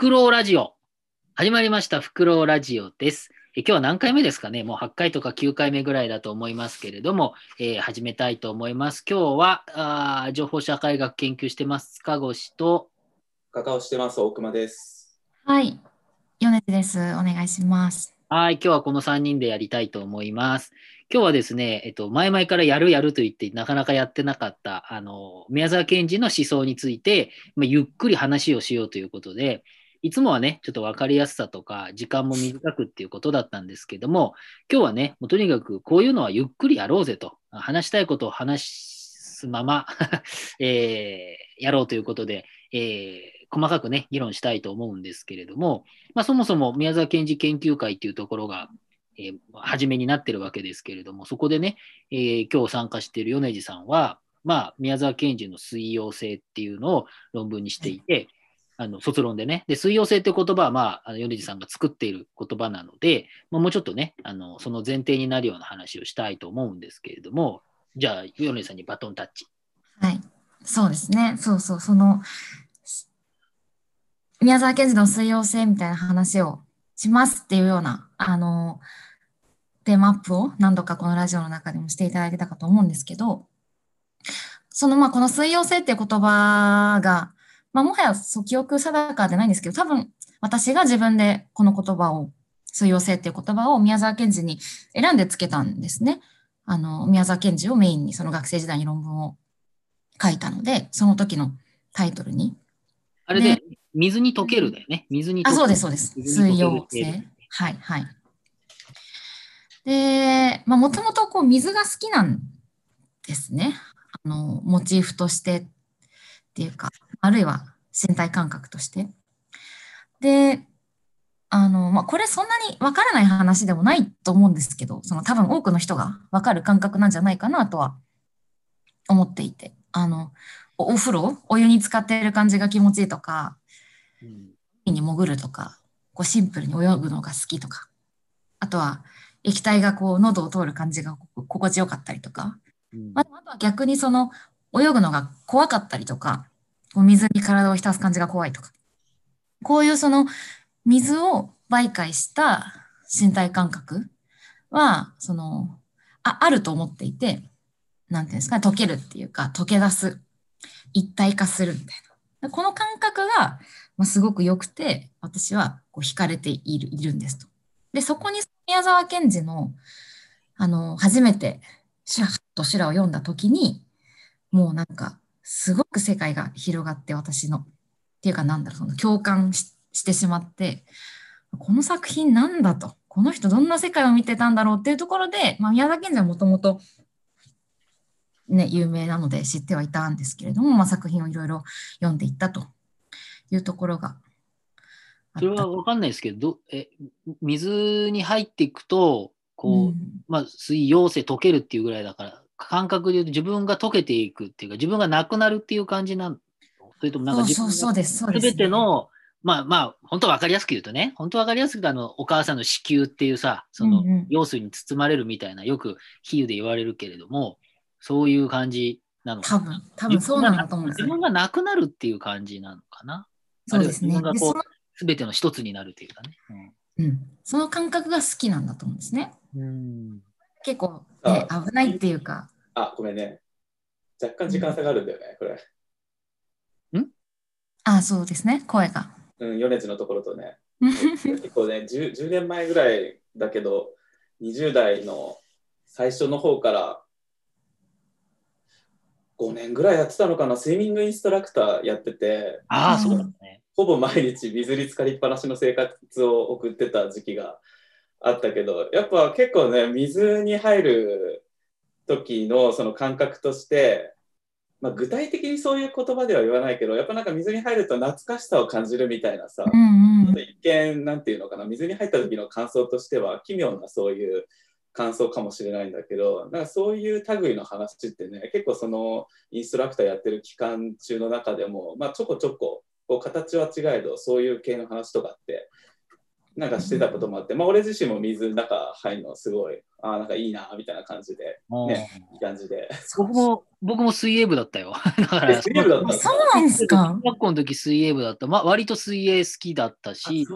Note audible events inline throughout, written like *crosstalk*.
クロウラジオ。始まりました、フクロウラジオです。え今日は何回目ですかね？もう8回とか9回目ぐらいだと思いますけれども、えー、始めたいと思います。今日はあ情報社会学研究してます、塚越と。カカオしてます、大熊です。はい、米津です。お願いします。はい、今日はこの3人でやりたいと思います。今日はですね、えっと、前々からやるやると言って、なかなかやってなかった、あの、宮沢賢治の思想について、まあ、ゆっくり話をしようということで、いつもはね、ちょっと分かりやすさとか、時間も短くっていうことだったんですけども、今日はね、もうとにかくこういうのはゆっくりやろうぜと、話したいことを話すまま *laughs* えー、やろうということで、えー細かくね、議論したいと思うんですけれども、まあ、そもそも宮沢賢治研究会っていうところが、えー、初めになってるわけですけれども、そこでね、えー、今日参加している米次さんは、まあ、宮沢賢治の水溶性っていうのを論文にしていて、あの卒論でね、で水溶性って言葉は、まあ、あの米次さんが作っている言葉なので、まあ、もうちょっとねあの、その前提になるような話をしたいと思うんですけれども、じゃあ、米次さんにバトンタッチ。はい、そうですね、そうそう、その宮沢賢治の水溶性みたいな話をしますっていうような、あの、テーマアップを何度かこのラジオの中でもしていただいてたかと思うんですけど、その、まあ、この水溶性っていう言葉が、まあ、もはやそう記憶定かでないんですけど、多分私が自分でこの言葉を、水溶性っていう言葉を宮沢賢治に選んでつけたんですね。あの、宮沢賢治をメインにその学生時代に論文を書いたので、その時のタイトルに。あれで、水に溶けるだよね。水に溶ける。あ、そうです、そうです。水溶性。はい、はい。で、まあ、もともとこう水が好きなんですね。あの、モチーフとしてっていうか、あるいは身体感覚として。で、あの、まあ、これそんなにわからない話でもないと思うんですけど、その多分多くの人がわかる感覚なんじゃないかなとは思っていて、あの、お風呂、お湯に浸かっている感じが気持ちいいとか、海に潜るとか、こうシンプルに泳ぐのが好きとか、あとは液体がこう喉を通る感じが心地よかったりとか、あとは逆にその泳ぐのが怖かったりとか、こう水に体を浸す感じが怖いとか、こういうその水を媒介した身体感覚は、その、ああると思っていて、なんていうんですかね、溶けるっていうか、溶け出す一体化するみたいな。この感覚が、まあ、すごく良くて、私はこう惹かれているいるんですと。で、そこに宮沢賢治の、あの、初めて、シャッと修羅を読んだ時に、もうなんか、すごく世界が広がって、私の。っていうか、なんだろう、その共感してしまって、この作品なんだと。この人どんな世界を見てたんだろうっていうところで、まあ、宮沢賢治はもともとね、有名なので知ってはいたんですけれども、まあ、作品をいろいろ読んでいったというところがそれは分かんないですけど、え水に入っていくと、こう、うん、まあ、水溶性溶けるっていうぐらいだから、感覚で言うと自分が溶けていくっていうか、自分がなくなるっていう感じなのそれともなんか自分が全ての、まあまあ、本当分かりやすく言うとね、本当分かりやすくあの、お母さんの子宮っていうさ、その、用水に包まれるみたいな、よく比喩で言われるけれども、そういう感じなのかな。多分、多分そうなんだと思うんです自分がなくなるっていう感じなのかな。そうですね。自分がこう、すべての一つになるというかね、うん。うん。その感覚が好きなんだと思うんですね。うん。結構、ね、危ないっていうか。あ、ごめんね。若干時間差があるんだよね、これ。ん？あ、そうですね、声が。うん、米津のところとね。*laughs* 結構ね10、10年前ぐらいだけど、20代の最初の方から5年ぐらいやってたのかな、スイミングインストラクターやってて、ああ、そうだね。ほぼ毎日水に浸かりっぱなしの生活を送ってた時期があったけど、やっぱ結構ね、水に入る時のその感覚として、まあ、具体的にそういう言葉では言わないけど、やっぱなんか水に入ると懐かしさを感じるみたいなさ、うんうん、一見、なんていうのかな、水に入った時の感想としては、奇妙なそういう感想かもしれないんだけどなんかそういう類の話ってね結構そのインストラクターやってる期間中の中でも、まあ、ちょこちょここう形は違えどそういう系の話とかってなんかしてたこともあって、まあ俺自身も水の中入るのすごい、ああ、なんかいいな、みたいな感じで、ね、いい感じで。僕も、僕も水泳部だったよ。だから、水泳部だったそうなんですか中。学校の時水泳部だった。まあ、割と水泳好きだったし、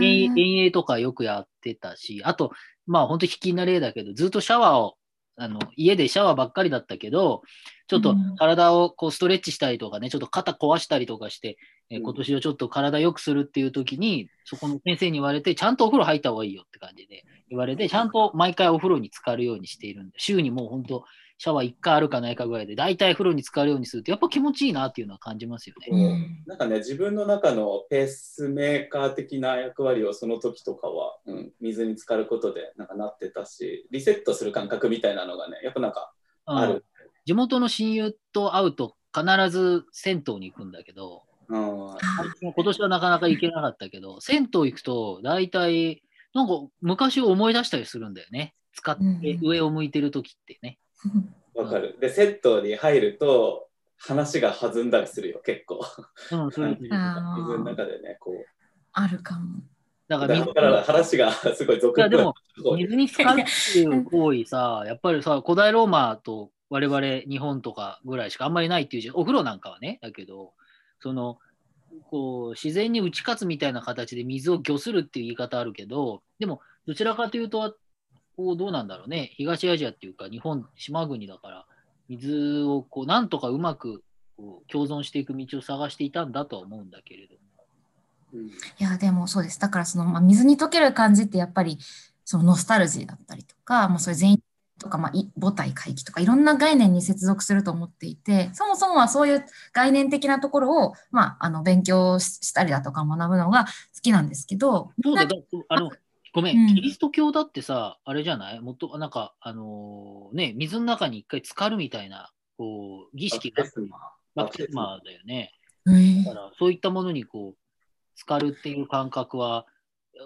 遠泳とかよくやってたし、あと、まあ本当引きな例だけど、ずっとシャワーを、あの家でシャワーばっかりだったけど、ちょっとうん。体をこうストレッチしたりとかね、ちょっと肩壊したりとかして、え今年はちょっと体良くするっていう時に、そこの先生に言われて、ちゃんとお風呂入った方がいいよって感じで言われて、ちゃんと毎回お風呂に浸かるようにしているんで、週にもう本当、シャワー1回あるかないかぐらいで、大体風呂に浸かるようにすると、やっぱ気持ちいいなっていうのは感じますよね。うんなんかね、自分の中のペースメーカー的な役割をその時とかは、うん、水に浸かることでなんかなってたし、リセットする感覚みたいなのがね、やっぱなんかあうんる。地元の親友と会うと必ず銭湯に行くんだけど、うん、今年はなかなか行けなかったけど、銭湯行くと大体、なんか昔を思い出したりするんだよね。使って上を向いてる時ってね。*laughs* わかる。で、セットに入ると話が弾んだりするよ、結構。うん、そういう *laughs* あ水のー中でね、こう。あるかも。だかららだから話が *laughs* すごい続いやでも々水に浸かるっていう行為さ、やっぱりさ、古代ローマと我々日本とかぐらいしかあんまりないっていうじゃん。お風呂なんかはね、だけど、その、こう自然に打ち勝つみたいな形で水を御するっていう言い方あるけど、でもどちらかというと、こうどうなんだろうね、東アジアっていうか日本、島国だから、水をこうなんとかうまくこう共存していく道を探していたんだとは思うんだけれどいや、でもそうです。だからその、まあ、水に溶ける感じってやっぱりそのノスタルジーだったりとか、まあ、そういう全員とか、まあ、い母体回帰とかいろんな概念に接続すると思っていて、そもそもはそういう概念的なところを、まあ、あの勉強ししたりだとか学ぶのが好きなんですけど、そうだ、だあの、ごめん、うん。キリスト教だってさ、あれじゃない？もっと、なんか、あのーね、水の中に一回浸かるみたいな、こう、儀式がバプテスマ。だよね。えーだから、そういったものにこう、浸かるっていう感覚は、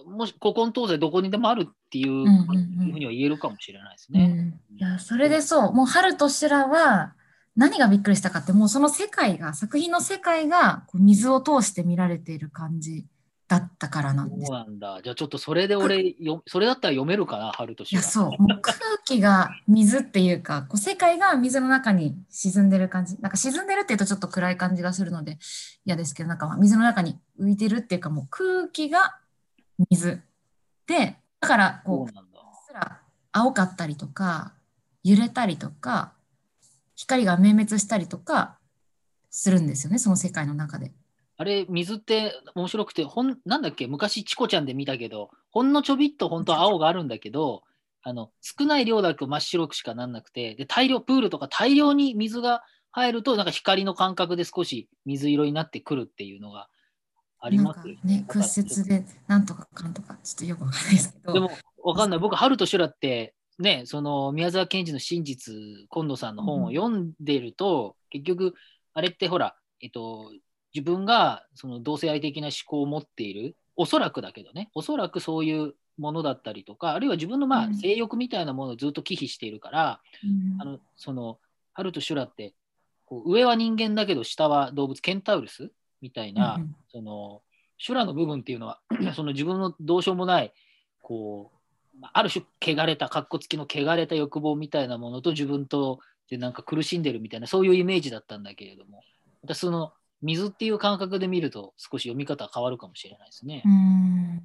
もし、古今東西どこにでもあるっていう,、ふうには言えるかもしれないですうね。ん、いやそれでそう、もう春と修羅は何がびっくりしたかって、もうその世界が、作品の世界がこう水を通して見られている感じだったからなんですそう。なんだ。じゃあちょっとそれで俺、よそれだったら読めるかな、春といや、そう、もう空気が水っていうか、こう世界が水の中に沈んでる感じ。なんか沈んでるっていうとちょっと暗い感じがするので嫌ですけど、なんかまあ水の中に浮いてるっていうか、もう空気が水。で、だからこう、そう。すら青かったりとか揺れたりとか光が明滅したりとかするんですよねその世界の中で。あれ、水って面白くて、ほんなんだっけ、昔、チコちゃんで見たけど、ほんのちょびっと本当は青があるんだけど、あの少ない量だけ真っ白くしかなんなくて、で大量、プールとか大量に水が入ると、なんか光の感覚で少し水色になってくるっていうのがありますよね屈折でなんとかかんとかちょっとよくわかんないですけど。でも、わかんない。僕、春と修羅って、ね、その宮沢賢治の真実、今野さんの本を読んでると、結局、あれってほら、えっと、自分がその同性愛的な思考を持っている、おそらくだけどね、おそらくそういうものだったりとか、あるいは自分のまうん。あ性欲みたいなものをずっと忌避しているから、うん。あのその春と修羅ってこう上は人間だけど下は動物ケンタウルスみたいな、うんその修羅の部分っていうのは *clears throat* その自分のどうしようもないこうまあある種汚れた格好付きの汚れた欲望みたいなものと自分とでなんか苦しんでるみたいなそういうイメージだったんだけれどもその水っていう感覚で見ると少し読み方変わるかもしれないですね。うん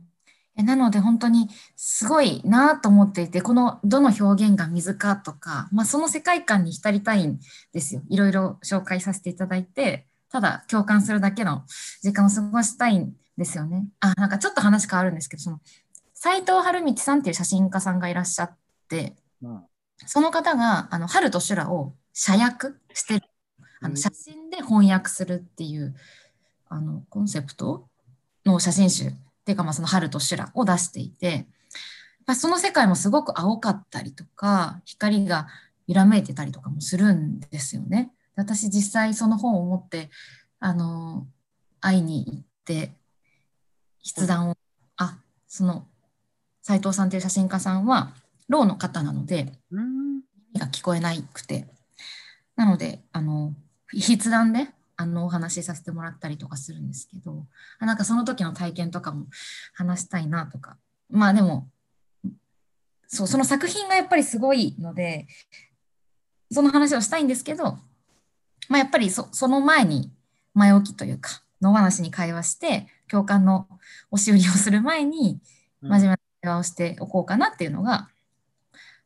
えなので本当にすごいなと思っていてこのどの表現が水かとか、まあ、その世界観に浸りたいんですよいろいろ紹介させていただいてただ共感するだけの時間を過ごしたいんですよね。あなんかちょっと話変わるんですけどその斉藤晴道さんっていう写真家さんがいらっしゃってうんその方があの春と修羅を写訳してるあの写真で翻訳するっていうあのコンセプトの写真集っていうかまあその春と修羅を出していてまあその世界もすごく青かったりとか光が揺らめいてたりとかもするんですよね。私実際その本を持ってあの会いに行って筆談をあその斉藤さんという写真家さんはろうの方なのでうん。耳が聞こえなくて。なのであの筆談であのお話しさせてもらったりとかするんですけどあなんかその時の体験とかも話したいなとか。まあでもそうその作品がやっぱりすごいのでその話をしたいんですけど、まあ、やっぱりそその前に前置きというか野放しに会話して共感の押し売りをする前に真面目な会話をしておこうかなっていうのが、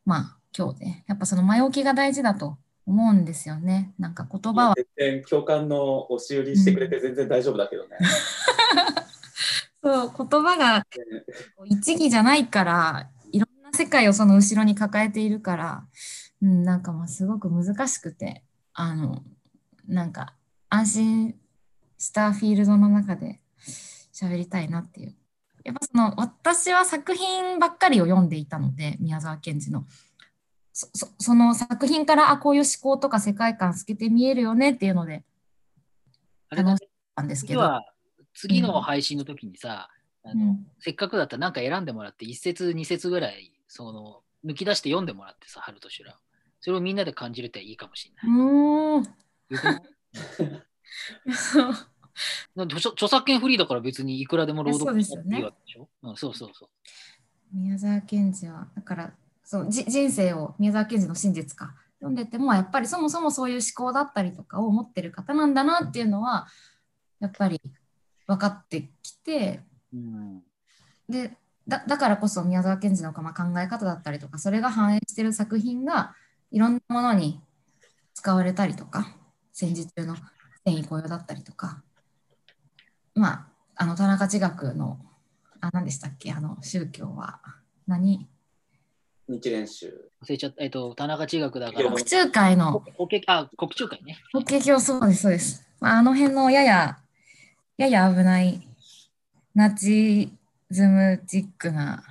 まあ今日で。やっぱその前置きが大事だと思うんですよね。なんか言葉は。全然共感の押し売りしてくれて全然大丈夫だけどね。*laughs* そう言葉が一義じゃないからいろんな世界をその後ろに抱えているから、うん、なんかまあすごく難しくてあのなんか安心したフィールドの中で喋りたいなっていう。やっぱその私は作品ばっかりを読んでいたので宮沢賢治のそその作品からあこういう思考とか世界観透けて見えるよねっていうので楽しかったんですけど。次の配信の時にさ、うん、あの、うん、せっかくだったら何か選んでもらって1節2節ぐらいその抜き出して読んでもらってさ春と修羅。それをみんなで感じれたらいいかもしれない。うん。著作権フリーだから別にいくらでも朗読していいわけでしょ、ね。うん、そうそうそう。宮沢賢治はだからそうじ人生を宮沢賢治の真実か。読んでてもやっぱりそもそもそういう思考だったりとかを持ってる方なんだなっていうのはやっぱり分かってきて、うん、でだだからこそ宮沢賢治の考え方だったりとかそれが反映してる作品がいろんなものに使われたりとか戦時中の戦意雇用だったりとか。まああの田中地学のあ何でしたっけ？あの宗教は何？日蓮宗。忘れちゃった。えっと、田中地学だから。国中会の。国あ、国中会ね。国境、そうです、そうです。まあ、あの辺のやや、やや危ないナチズムチックな、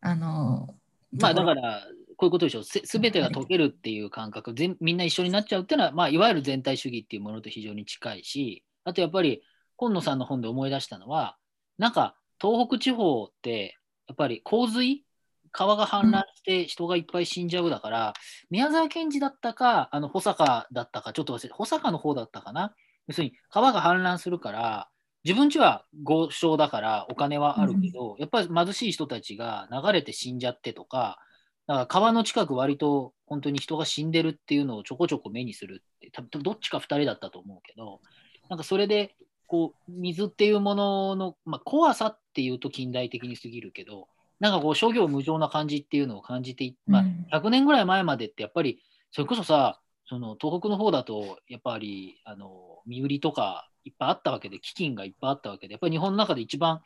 あの、まあだから、こういうことでしょう。すべてが解けるっていう感覚、全みんな一緒になっちゃうっていうのは、まあ、いわゆる全体主義っていうものと非常に近いし、あとやっぱり、今野さんの本で思い出したのは、なんか、東北地方って、やっぱり洪水川が氾濫して人がいっぱい死んじゃうだから、宮沢賢治だったか、あの保坂だったか、ちょっと忘れて、保坂の方だったかな。要するに川が氾濫するから、自分ちは豪商だからお金はあるけど、うん、やっぱり貧しい人たちが流れて死んじゃってとか、だから川の近く割と本当に人が死んでるっていうのをちょこちょこ目にするって、多分どっちか2人だったと思うけど、なんかそれでこう水っていうものの、まあ、怖さっていうと近代的に過ぎるけど、なんかこう諸行無常な感じっていうのを感じて、まあ、100年ぐらい前までってやっぱりそれこそさその東北の方だとやっぱりあの身売りとかいっぱいあったわけで飢饉がいっぱいあったわけでやっぱり日本の中で一番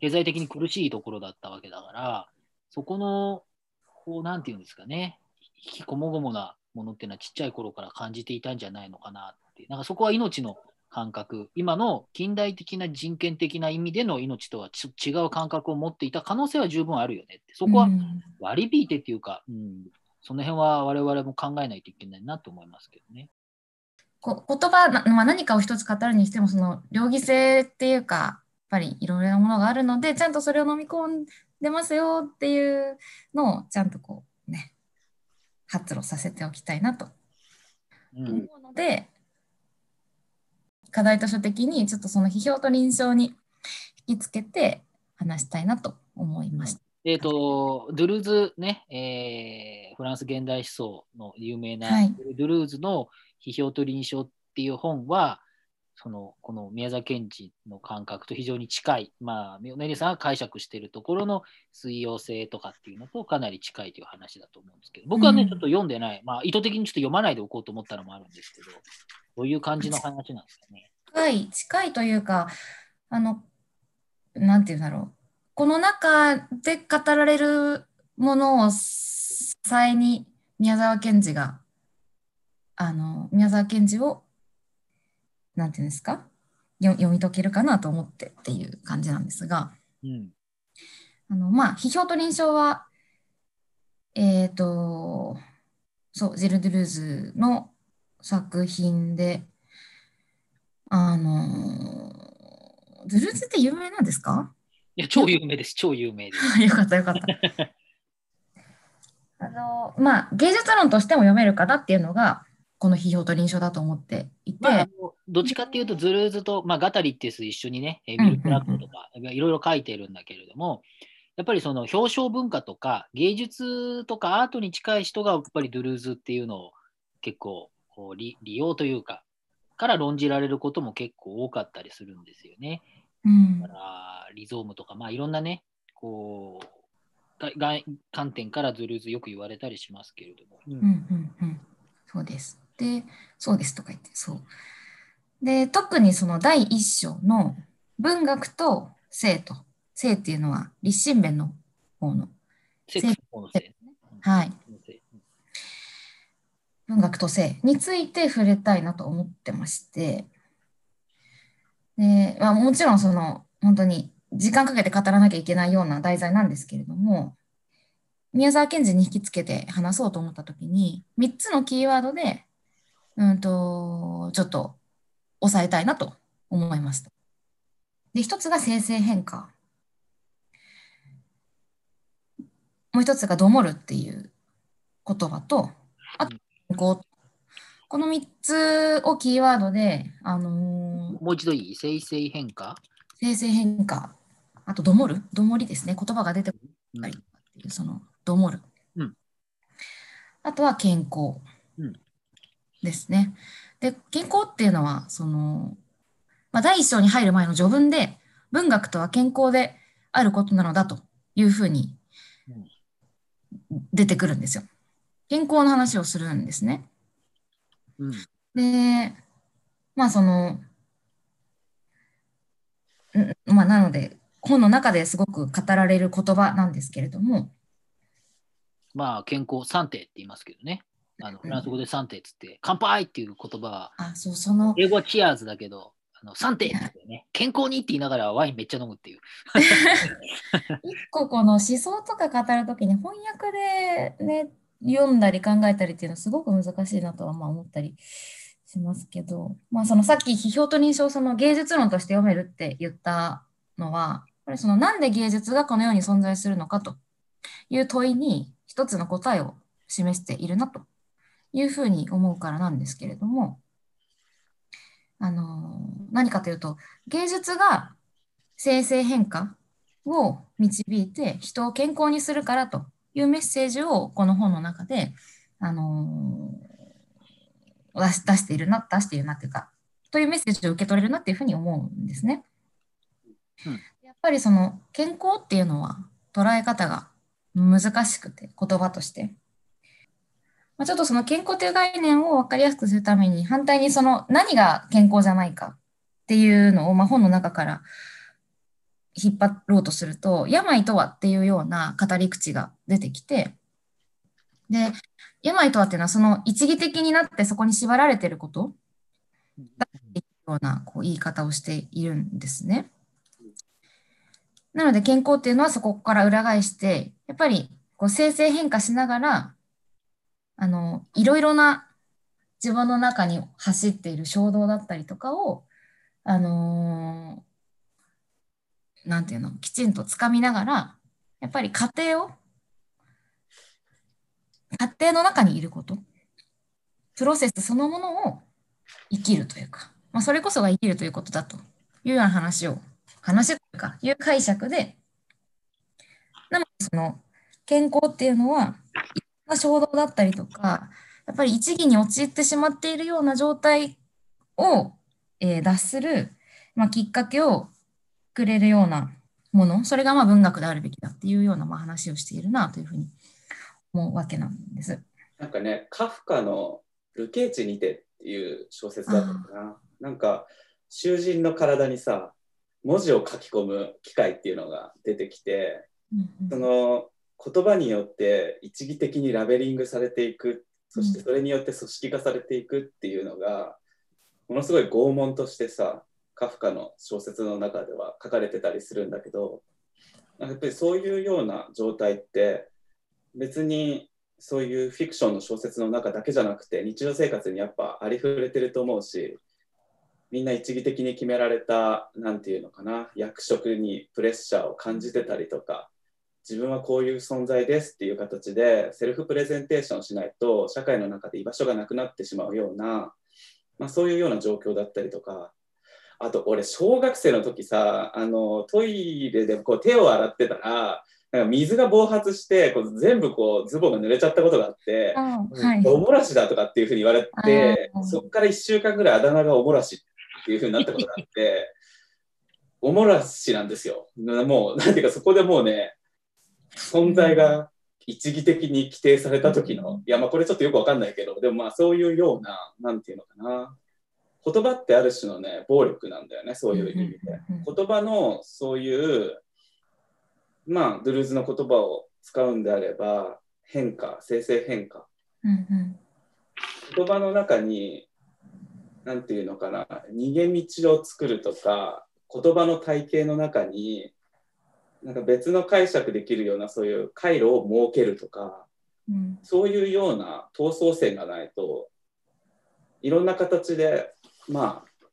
経済的に苦しいところだったわけだからそこのこうなんていうんですかね引きこもごもなものっていうのはちっちゃい頃から感じていたんじゃないのかなって。なんかそこは命の感覚、今の近代的な人権的な意味での命とは違う感覚を持っていた可能性は十分あるよねって、そこは割り引いてっていうか、うん、その辺は我々も考えないといけないなと思いますけどね。こ言葉、まあ、何かを一つ語るにしても、その両義性っていうか、やっぱりいろいろなものがあるので、ちゃんとそれを飲み込んでますよっていうのをちゃんとこうね、発露させておきたいなと思うので、うん課題図書的にちょっとその批評と臨床に引きつけて話したいなと思いました。えっ、ー、と、ドゥルーズね、えー、フランス現代思想の有名な、はい、ドゥルーズの批評と臨床っていう本は、そのこの宮沢賢治の感覚と非常に近い、まあ、ネリさんが解釈しているところの水溶性とかっていうのとかなり近いという話だと思うんですけど、僕はね、うん、ちょっと読んでない、まあ、意図的にちょっと読まないでおこうと思ったのもあるんですけど、どういう感じの話なんですかね？近い、近いというか、あの、なんていうんだろう。この中で語られるものを支えに宮沢賢治が、あの、宮沢賢治をなんていうんですか？読み解けるかなと思ってっていう感じなんですが、うん、あのまあ批評と臨床はえっ、ー、とそうジル・ドゥルーズの作品であのドゥルーズって有名なんですか？いや超有名です。超有名です。*laughs* よかったよかった。*laughs* あのまあ芸術論としても読めるかなっていうのがこの批評と臨床だと思っていて、まあ、どっちかっていうと、ズルーズと、まあ、ガタリっていう一緒にね、えミルクラップとか、いろいろ書いてるんだけれども、やっぱりその表彰文化とか芸術とかアートに近い人がやっぱりドゥルーズっていうのを結構こう利利用というか、から論じられることも結構多かったりするんですよね。うんだからリゾームとか、まあいろんなね、こう、がが観点からズルーズよく言われたりしますけれども。うんうんうんうん、そうです。で、そうですとか言って、そう。で、特にその第一章の文学と性と、性っていうのは立身弁の方の、セックスの方のせいですね。はい文学と性について触れたいなと思ってまして、でまあ、もちろんその本当に時間かけて語らなきゃいけないような題材なんですけれども、宮沢賢治に引きつけて話そうと思ったときに、3つのキーワードで、うんと、ちょっと抑えたいなと思いました。で、1つが生成変化。もう1つがどもるっていう言葉と、あと、こうこの3つをキーワードで、あのーもう一度いい？生成変化、生成変化、あとどもる、どもりですね、言葉が出てこうんない。っていう、そのどもる。うん。あとは健康。うん。ですね。で、健康っていうのは、その、まあ、第一章に入る前の序文で、文学とは健康であることなのだというふうに出てくるんですよ。健康の話をするんですね。うんで、まあその、んまあなので、本の中ですごく語られる言葉なんですけれども、まあ健康、サンテって言いますけどね。あのフランス語でサンテっつって、乾杯っていう言葉は、あ、そう、その、英語はチアーズだけど、あのサンテって言ってね、健康にって言いながらワインめっちゃ飲むっていう。*laughs* 一個この思想とか語るときに翻訳でね、読んだり考えたりっていうのはすごく難しいなとはまあ思ったりしますけど、まあそのさっき批評と認証その芸術論として読めるって言ったのは、やっぱりそのなんで芸術がこの世に存在するのかという問いに一つの答えを示しているなというふうに思うからなんですけれども、あの何かというと芸術が生成変化を導いて人を健康にするからというメッセージをこの本の中で、あのー出しているな、出しているなっていうか、というメッセージを受け取れるなっていうふうに思うんですね。うんやっぱりその健康っていうのは捉え方が難しくて、言葉として。まあ、ちょっとその健康という概念を分かりやすくするために、反対にその何が健康じゃないかっていうのを、まあ、本の中から引っ張ろうとすると、病とはっていうような語り口が出てきて、で、病とはっていうのはその一義的になってそこに縛られてることだっていうようなこう言い方をしているんですね。なので健康っていうのはそこから裏返して、やっぱりこう生成変化しながら、あの、いろいろな自分の中に走っている衝動だったりとかを、あのーなんていうの、きちんとつかみながら、やっぱり家庭を、家庭の中にいること、プロセスそのものを生きるというか、まあ、それこそが生きるということだというような話を、話というか、いう解釈で、なので、その、健康っていうのは、いろんな衝動だったりとか、やっぱり一義に陥ってしまっているような状態を、えー脱する、まあ、きっかけをくれるようなもの、それがまあ文学であるべきだっていうようなまあ話をしているなというふうに思うわけなんです。なんかね、カフカの「流刑地にて」っていう小説だったかな。なんか囚人の体にさ文字を書き込む機械っていうのが出てきてその言葉によって一義的にラベリングされていくそしてそれによって組織化されていくっていうのがものすごい拷問としてさカフカの小説の中では書かれてたりするんだけどやっぱりそういうような状態って別にそういうフィクションの小説の中だけじゃなくて日常生活にやっぱありふれてると思うしみんな一義的に決められたなんていうのかな役職にプレッシャーを感じてたりとか自分はこういう存在ですっていう形でセルフプレゼンテーションしないと社会の中で居場所がなくなってしまうような、まあ、そういうような状況だったりとかあと俺小学生の時さあのトイレでこう手を洗ってたらなんか水が暴発してこう全部こうズボンが濡れちゃったことがあってはい。おもらしだとかっていうふうに言われてそこから1週間ぐらいあだ名がおもらしっていうふうになったことがあっておもらしなんですよ。もうなんていうかそこでもうね存在が一義的に規定された時のいやまあこれちょっとよくわかんないけどでもまあそういうようななんていうのかな言葉ってある種のね暴力なんだよねそういう意味で。言葉のそういうまあドゥルーズの言葉を使うんであれば変化生成変化。うんうん。言葉の中に何て言うのかな逃げ道を作るとか言葉の体系の中になんか別の解釈できるようなそういう回路を設けるとかうん。そういうような闘争線がないといろんな形で、まあ、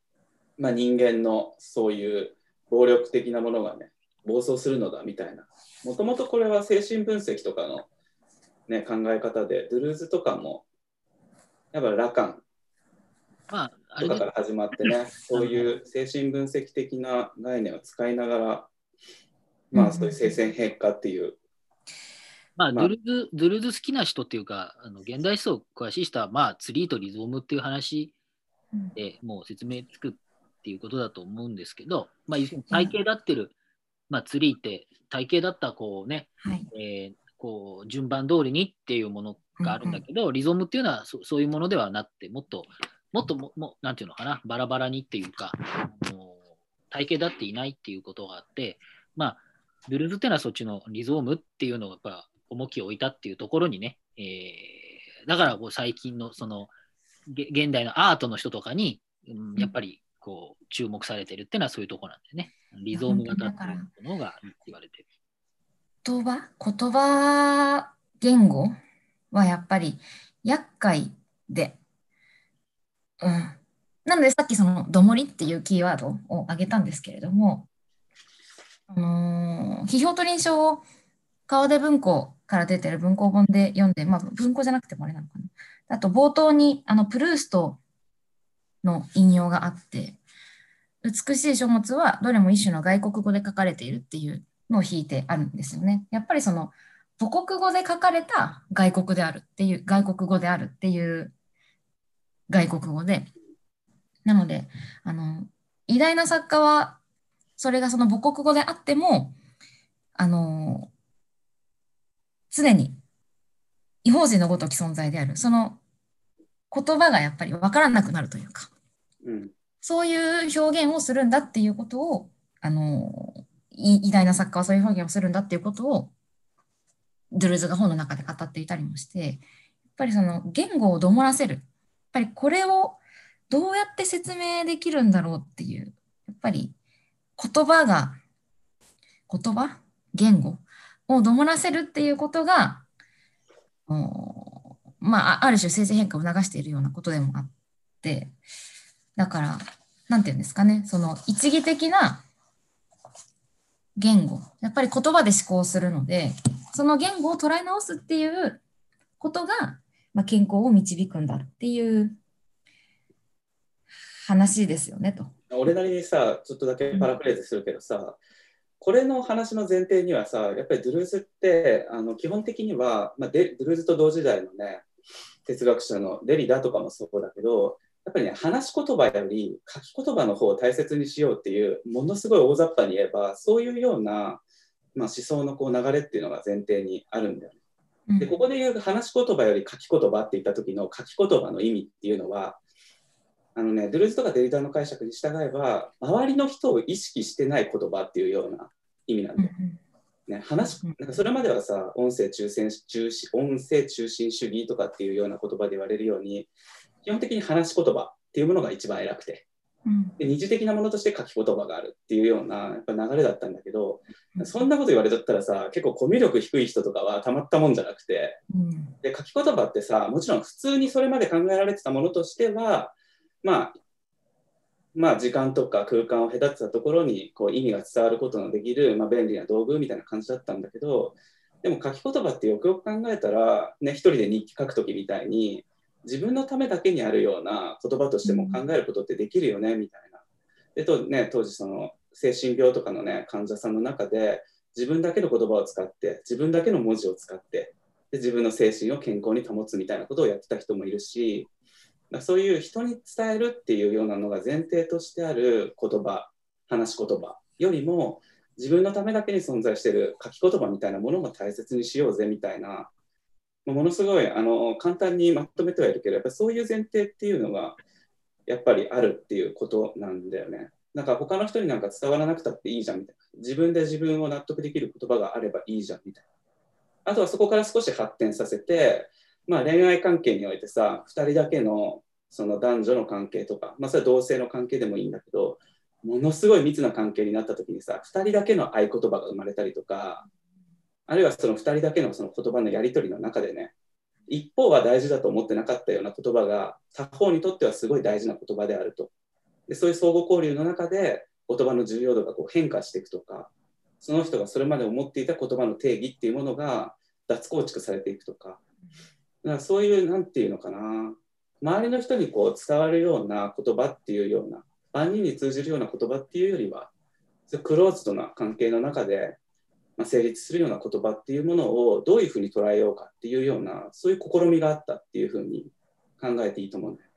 まあ人間のそういう暴力的なものがね暴走するのだみたいな。もともとこれは精神分析とかの、ね、考え方でドゥルーズとかもやっぱラカンまあ、とかから始まってね、そういう精神分析的な概念を使いながら、まあ、そういう生鮮変化っていう、まあ、まあ。ドゥルーズ、ドゥルーズ好きな人っていうか、あの現代思想詳しい人は、まあ、ツリーとリゾームっていう話うんでもう説明つくっていうことだと思うんですけど、まあ、体系だってる、まあ、ツリーって体系だったこうね、はい。えーこう順番通りにっていうものがあるんだけど、リゾームっていうのはそそういうものではなくて、もっと、もっとも、もなんていうのかな、バラバラにっていうか、体系だっていないっていうことがあって、まあ、ドゥルーズっていうのはそっちのリゾームっていうのをやっぱ重きを置いたっていうところにね、えーだからこう最近のそのげ現代のアートの人とかに、うん、やっぱりこう注目されてるっていうのはそういうところなんでね、リゾーム型っていうものが言われてる。言葉？言葉言語はやっぱり厄介で、うん。なのでさっきその「どもり」っていうキーワードを挙げたんですけれども、あのー批評と臨床を川出文庫から出てる文庫本で読んで、まあ文庫じゃなくてもあれなのかな。あと冒頭にあのプルーストの引用があって、美しい書物はどれも一種の外国語で書かれているっていうのを引いてあるんですよね。やっぱりその母国語で書かれた外国であるっていう、外国語であるっていう外国語で、なので、あの、偉大な作家は、それがその母国語であっても、あの、常に違法人のごとき存在である。その言葉がやっぱり分からなくなるというか、うん。そういう表現をするんだっていうことを、あの、い偉大な作家はそういう表現をするんだっていうことを、ドゥルーズが本の中で語っていたりもして、やっぱりその言語をどもらせる。やっぱりこれをどうやって説明できるんだろうっていう、やっぱり言葉が、言葉？言語？をどもらせるっていうことが、おまあ、ある種生成変化を促しているようなことでもあって、だから、なんていうんですかね、その一義的な言語、やっぱり言葉で思考するので、その言語を捉え直すっていうことが、まあ、健康を導くんだっていう話ですよねと。俺なりにさ、ちょっとだけパラフレーズするけどさ、これの話の前提にはさ、やっぱりドゥルーズってあの基本的には、まあ、ドゥルーズと同時代のね、哲学者のデリダとかもそうだけど、やっぱりね、話し言葉より書き言葉の方を大切にしようっていう、ものすごい大雑把に言えば、そういうような、まあ、思想のこう流れっていうのが前提にあるんだよね。うん。でここで言う話し言葉より書き言葉って言った時の書き言葉の意味っていうのはあのねドゥルーズとかデリダの解釈に従えば周りの人を意識してない言葉っていうような意味なんだよ、ね、話うん。なんかそれまではさ音声中心中心音声中心主義とかっていうような言葉で言われるように基本的に話し言葉っていうものが一番偉くてうん。で二次的なものとして書き言葉があるっていうようなやっぱ流れだったんだけどうん。そんなこと言われちゃったらさ結構コミュ力低い人とかはたまったもんじゃなくてうん。で書き言葉ってさもちろん普通にそれまで考えられてたものとしてはまあまあ、時間とか空間を隔てたところにこう意味が伝わることのできる、まあ、便利な道具みたいな感じだったんだけどでも書き言葉ってよくよく考えたら、ね、一人で日記書く時みたいに自分のためだけにあるような言葉としても考えることってできるよねみたいな。でとね、当時その精神病とかの、ね、患者さんの中で自分だけの言葉を使って自分だけの文字を使ってで自分の精神を健康に保つみたいなことをやってた人もいるしそういう人に伝えるっていうようなのが前提としてある言葉話し言葉よりも自分のためだけに存在してる書き言葉みたいなものも大切にしようぜみたいなものすごいあの簡単にまとめてはいるけどやっぱそういう前提っていうのがやっぱりあるっていうことなんだよね。なんか他の人になんか伝わらなくたっていいじゃんみたいな。自分で自分を納得できる言葉があればいいじゃんみたいな。あとはそこから少し発展させて、まあ、恋愛関係においてさ2人だけのその男女の関係とか、まあ、それは同性の関係でもいいんだけどものすごい密な関係になった時にさ2人だけの合言葉が生まれたりとかあるいはその2人だけのその言葉のやり取りの中でね一方は大事だと思ってなかったような言葉が他方にとってはすごい大事な言葉であると。でそういう相互交流の中で言葉の重要度がこう変化していくとかその人がそれまで思っていた言葉の定義っていうものが脱構築されていくとか。だからそういう何て言うのかな周りの人にこう伝わるような言葉っていうような万人に通じるような言葉っていうよりはクローズドな関係の中で、ま、成立するような言葉っていうものをどういうふうに捉えようかっていうようなそういう試みがあったっていうふうに考えていいと思うんだよ。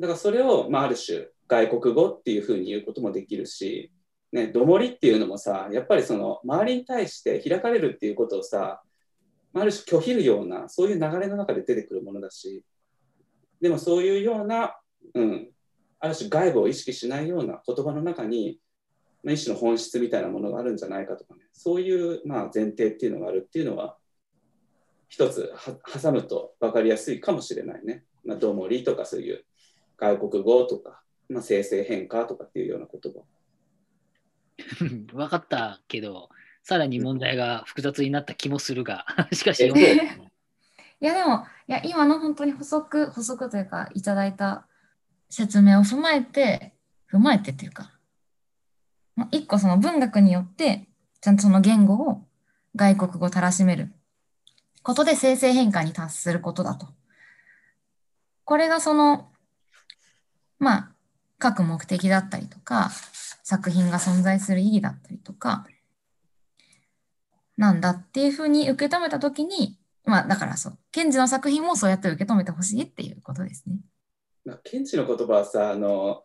だからそれを、まあ、ある種外国語っていうふうに言うこともできるし、ね、どもりっていうのもさやっぱりその周りに対して開かれるっていうことをさある種拒否るようなそういう流れの中で出てくるものだしでもそういうような、うん、ある種外部を意識しないような言葉の中に、まあ、一種の本質みたいなものがあるんじゃないかとかねそういう、まあ、前提っていうのがあるっていうのは一つ挟むと分かりやすいかもしれないね。まあ、どもりとかそういう外国語とか、まあ、生成変化とかっていうような言葉。*laughs* 分かったけど、さらに問題が複雑になった気もするが、*laughs* しかし、いやでも、いや今の本当に補足、補足というか、いただいた説明を踏まえて、踏まえてっていうか、一個その文学によって、ちゃんとその言語を外国語たらしめることで生成変化に達することだと。これがその、まあ、書く目的だったりとか、作品が存在する意義だったりとか、なんだっていうふうに受け止めたときに、まあ、だからそう、ケンジの作品もそうやって受け止めてほしいっていうことですね。まあ、ケンジの言葉はさ、あの、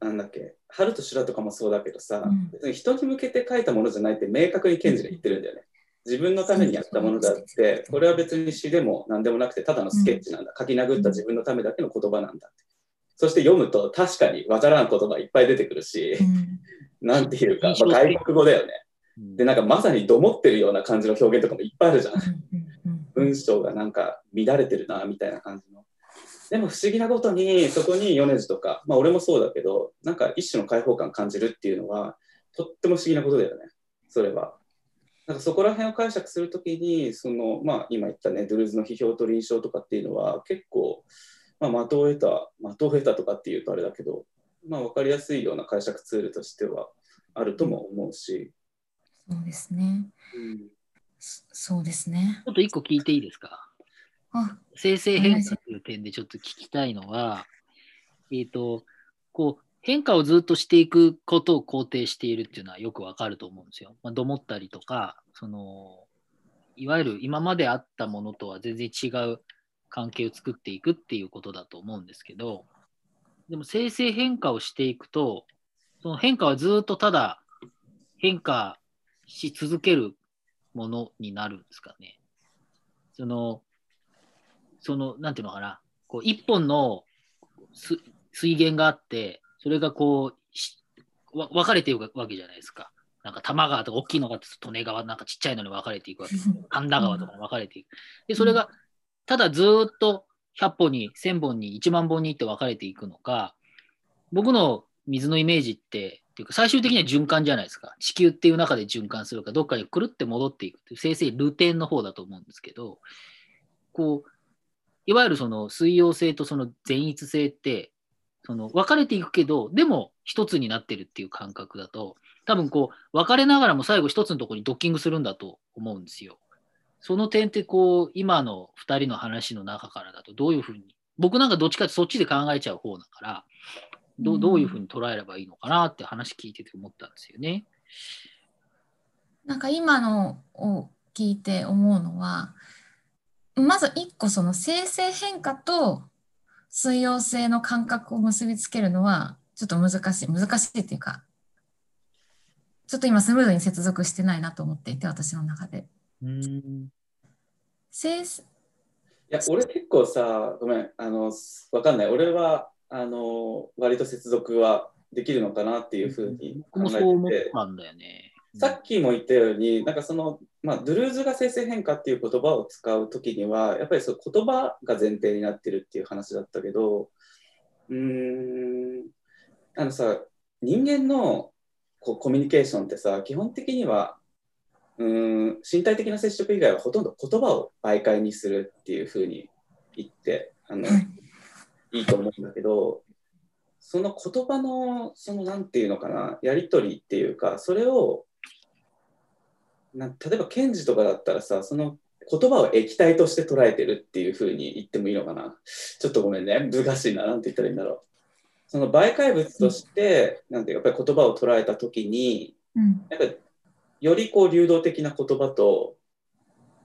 なんだっけ、春と修羅とかもそうだけどさ、うん、別に人に向けて書いたものじゃないって明確にケンジが言ってるんだよね。自分のためにやったものだって、これは別に詩でも何でもなくて、ただのスケッチなんだ。書き殴った自分のためだけの言葉なんだって。そして読むと確かにわからん言葉いっぱい出てくるし、なんていうか、まあ、外国語だよね。で、なんかまさにどもってるような感じの表現とかもいっぱいあるじゃん。文章がなんか乱れてるな、みたいな感じの。でも不思議なことに、そこに米津とか、まあ俺もそうだけど、なんか一種の開放感感じるっていうのは、とっても不思議なことだよね。それは。なんかそこら辺を解釈するときに、その、まあ今言ったね、ドゥルーズの批評と臨床とかっていうのは結構、まあ、的を得た、的を得たとかっていうとあれだけど、まあ、分かりやすいような解釈ツールとしてはあるとも思うし。そうですね。うん、そうですね。ちょっと一個聞いていいですか？生成変化という点でちょっと聞きたいのは、えっ、ー、と、こう、変化をずっとしていくことを肯定しているっていうのはよくわかると思うんですよ。まあ、どもったりとか、その、いわゆる今まであったものとは全然違う関係を作っていくっていうことだと思うんですけど、でも生成変化をしていくと、その変化はずっとただ変化し続けるものになるんですかね。その、その、なんていうのかな、こう一本の水源があって、それがこう、わ分かれていくわけじゃないですか。なんか多摩川とか大きいのが利根川、なんかちっちゃいのに分かれていくわけ。神田川とかも分かれていく。で、それがただずっと100本に1000本に1万本にって分かれていくのか、僕の水のイメージって、ていうか最終的には循環じゃないですか。地球っていう中で循環するか、どっかにくるって戻っていくっていう、生成ルテンの方だと思うんですけど、こう、いわゆるその水溶性とその全一性って、その分かれていくけど、でも一つになってるっていう感覚だと、多分こう、分かれながらも最後一つのところにドッキングするんだと思うんですよ。その点ってこう、今の2人の話の中からだとどういうふうに、僕なんかどっちかってそっちで考えちゃう方だから、どうどういうふうに捉えればいいのかなって話聞いてて思ったんですよね。なんか今のを聞いて思うのは、まず一個その生成変化と水溶性の感覚を結びつけるのはちょっと難しい、難しいっていうか、ちょっと今スムーズに接続してないなと思っていて、私の中で。うん生成いや、俺結構さ、ごめん、あの、わかんない。俺は、あの、割と接続はできるのかなっていうふうに僕考えてて、たん。さっきも言ったように、なんかその、まあ、ドゥルーズが生成変化っていう言葉を使うときには、やっぱりそう言葉が前提になってるっていう話だったけど、うーん、あのさ、人間のこうコミュニケーションってさ、基本的には、うーん、身体的な接触以外はほとんど言葉を媒介にするっていうふうに言って、あの、は *laughs* いいいと思うんだけど、その言葉の、そのなんていうのかな、やり取りっていうか、それを、な例えば、検事とかだったらさ、その言葉を液体として捉えてるっていうふうに言ってもいいのかな。ちょっとごめんね、難しいな、なんて言ったらいいんだろう。その媒介物として、なんていうか、やっぱり言葉を捉えたときに、うんなんかよりこう流動的な言葉と、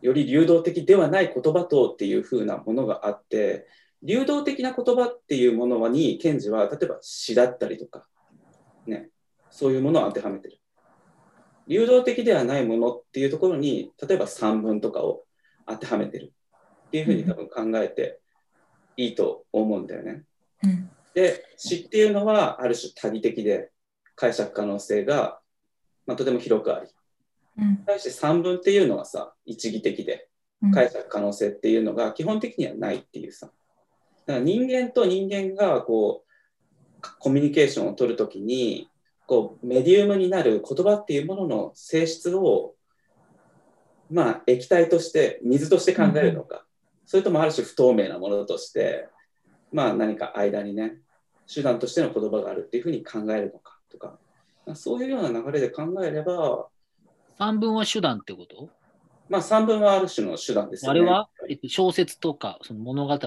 より流動的ではない言葉とっていう風なものがあって、流動的な言葉っていうものに、検事は例えば詩だったりとか、ね、そういうものを当てはめてる。流動的ではないものっていうところに、例えば散文とかを当てはめてるっていうふうに多分考えていいと思うんだよね。うんで、詩っていうのはある種多義的で解釈可能性が、まあ、とても広くあり、うん対して散文っていうのはさ、一義的でうん解釈可能性っていうのが基本的にはないっていうさ。だから人間と人間がこうコミュニケーションを取るときにこうメディウムになる言葉っていうものの性質をまあ液体として水として考えるのか、それともある種不透明なものとしてまあ何か間にね手段としての言葉があるっていうふうに考えるのかとか。そういうような流れで考えれば散文は手段ってこと？まあ散文はある種の手段ですよね。あれは、えっと、小説とかその物語は？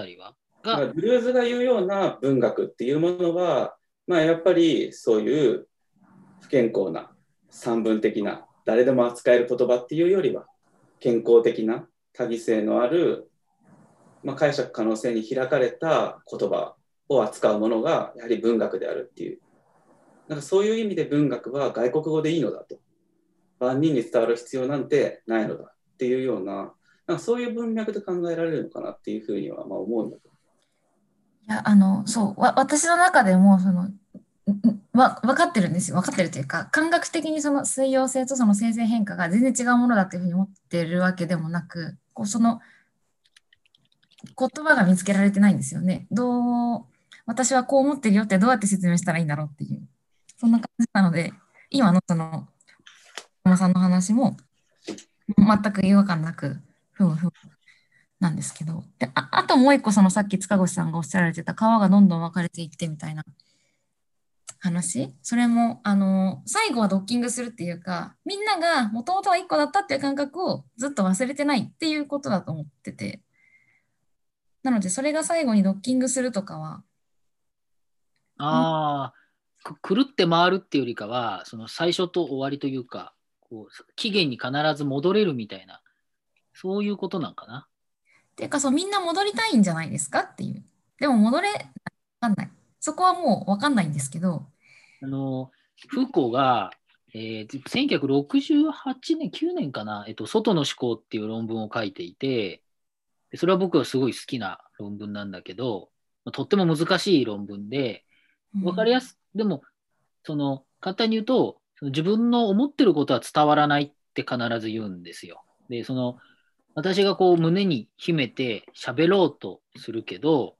が、ブルーズが言うような文学っていうものは、まあ、やっぱりそういう不健康な散文的な誰でも扱える言葉っていうよりは健康的な多義性のある、まあ、解釈可能性に開かれた言葉を扱うものがやはり文学であるっていう。なんかそういう意味で文学は外国語でいいのだと。万人に伝わる必要なんてないのだっていうようななんかそういう文脈で考えられるのかなっていうふうにはまあ思うんだけど。いや、あの、そう、わ、私の中でも、その、わ、分かってるんですよ。分かってるというか、感覚的にその水溶性とその生成変化が全然違うものだというふうに思ってるわけでもなく、こう、その、言葉が見つけられてないんですよね。どう、私はこう思ってるよってどうやって説明したらいいんだろうっていう、そんな感じなので、今のその、山さんの話も、全く違和感なく、ふむふむなんですけど、でああともう一個、そのさっき塚越さんがおっしゃられてた川がどんどん分かれていってみたいな。話、それもあの最後はドッキングするっていうか、みんながもともとは一個だったっていう感覚をずっと忘れてないっていうことだと思ってて、なので、それが最後にドッキングするとかは、ああ、く狂って回るっていうよりかは、その最初と終わりというか、こう期限に必ず戻れるみたいな、そういうことなんかな？っていうかそう、みんな戻りたいんじゃないですか？っていう。でも戻れ、わかんない。そこはもうわかんないんですけど、あの、フーコーが、えー、1968年、9年かな、えっと、外の思考っていう論文を書いていて、でそれは僕はすごい好きな論文なんだけど、まあとっても難しい論文で、わかりやすすでも、その、簡単に言うと、自分の思ってることは伝わらないって必ず言うんですよ。で、その、私がこう胸に秘めて喋ろうとするけど、